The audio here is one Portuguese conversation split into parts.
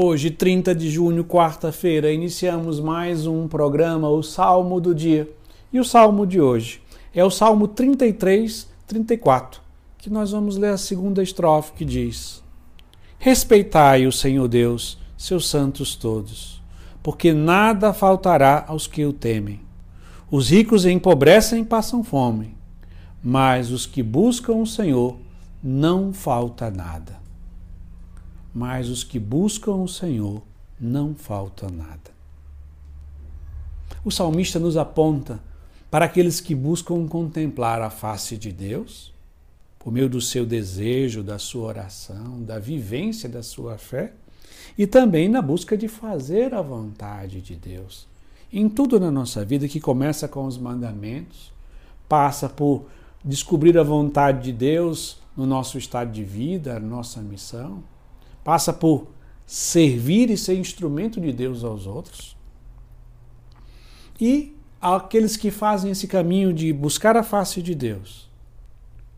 Hoje, 30 de junho, quarta-feira, iniciamos mais um programa, o Salmo do Dia. E o salmo de hoje é o Salmo 33, 34, que nós vamos ler a segunda estrofe que diz: Respeitai o Senhor Deus, seus santos todos, porque nada faltará aos que o temem. Os ricos empobrecem e passam fome, mas os que buscam o Senhor não falta nada mas os que buscam o Senhor não falta nada. O salmista nos aponta para aqueles que buscam contemplar a face de Deus, por meio do seu desejo, da sua oração, da vivência da sua fé, e também na busca de fazer a vontade de Deus. Em tudo na nossa vida que começa com os mandamentos, passa por descobrir a vontade de Deus no nosso estado de vida, nossa missão, passa por servir e ser instrumento de Deus aos outros. E aqueles que fazem esse caminho de buscar a face de Deus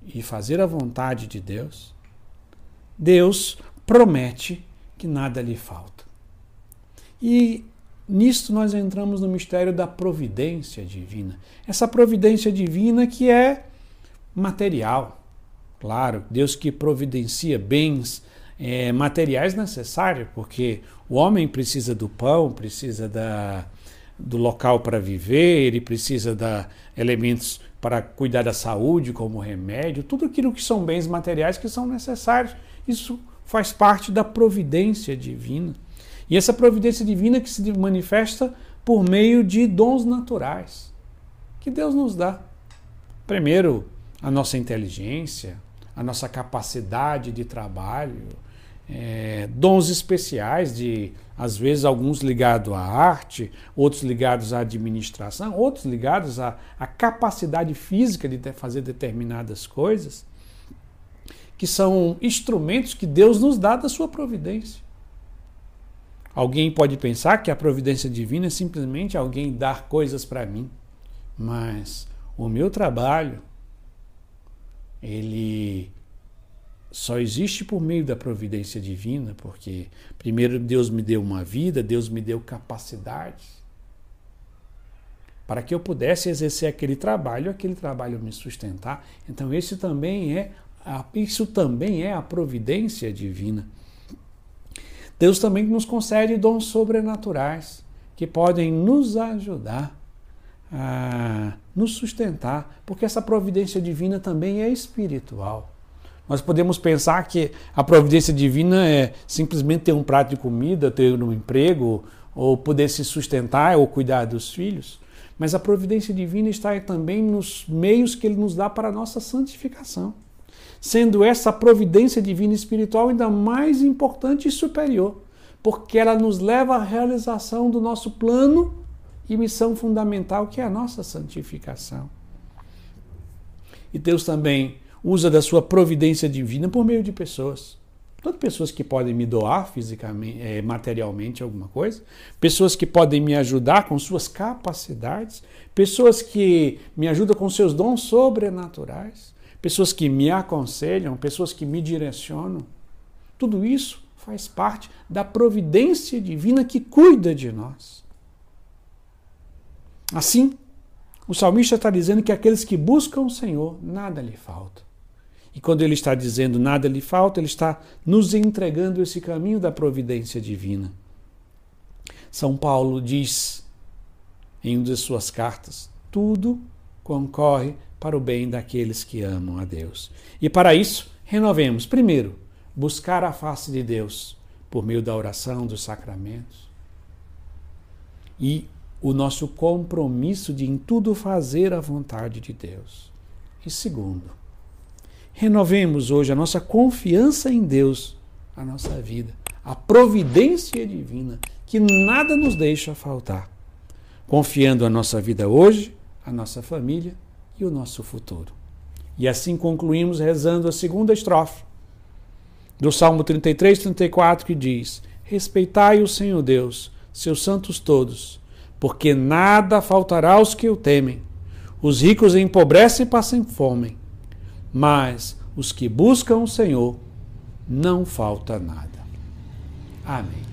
e fazer a vontade de Deus, Deus promete que nada lhe falta. E nisto nós entramos no mistério da providência divina. Essa providência divina que é material. Claro, Deus que providencia bens é, materiais necessários, porque o homem precisa do pão, precisa da, do local para viver, ele precisa de elementos para cuidar da saúde, como remédio, tudo aquilo que são bens materiais que são necessários. Isso faz parte da providência divina. E essa providência divina que se manifesta por meio de dons naturais que Deus nos dá. Primeiro, a nossa inteligência, a nossa capacidade de trabalho, é, dons especiais, de às vezes alguns ligados à arte, outros ligados à administração, outros ligados à, à capacidade física de fazer determinadas coisas, que são instrumentos que Deus nos dá da sua providência. Alguém pode pensar que a providência divina é simplesmente alguém dar coisas para mim, mas o meu trabalho ele só existe por meio da providência divina, porque primeiro Deus me deu uma vida, Deus me deu capacidades para que eu pudesse exercer aquele trabalho, aquele trabalho me sustentar. Então esse também é isso também é a providência divina. Deus também nos concede dons sobrenaturais que podem nos ajudar a nos sustentar, porque essa providência divina também é espiritual. Nós podemos pensar que a providência divina é simplesmente ter um prato de comida, ter um emprego, ou poder se sustentar ou cuidar dos filhos. Mas a providência divina está também nos meios que ele nos dá para a nossa santificação. Sendo essa providência divina espiritual ainda mais importante e superior, porque ela nos leva à realização do nosso plano e missão fundamental, que é a nossa santificação. E Deus também usa da sua providência divina por meio de pessoas. Tanto pessoas que podem me doar fisicamente, é, materialmente alguma coisa, pessoas que podem me ajudar com suas capacidades, pessoas que me ajudam com seus dons sobrenaturais, pessoas que me aconselham, pessoas que me direcionam. Tudo isso faz parte da providência divina que cuida de nós. Assim, o salmista está dizendo que aqueles que buscam o Senhor, nada lhe falta. E quando ele está dizendo nada lhe falta, ele está nos entregando esse caminho da providência divina. São Paulo diz em uma de suas cartas: tudo concorre para o bem daqueles que amam a Deus. E para isso, renovemos, primeiro, buscar a face de Deus por meio da oração, dos sacramentos. E o nosso compromisso de em tudo fazer a vontade de Deus. E segundo, renovemos hoje a nossa confiança em Deus, a nossa vida, a providência divina, que nada nos deixa faltar, confiando a nossa vida hoje, a nossa família e o nosso futuro. E assim concluímos rezando a segunda estrofe do Salmo 33, 34, que diz: Respeitai o Senhor Deus, seus santos todos, porque nada faltará aos que o temem. Os ricos empobrecem e passam fome, mas os que buscam o Senhor não falta nada. Amém.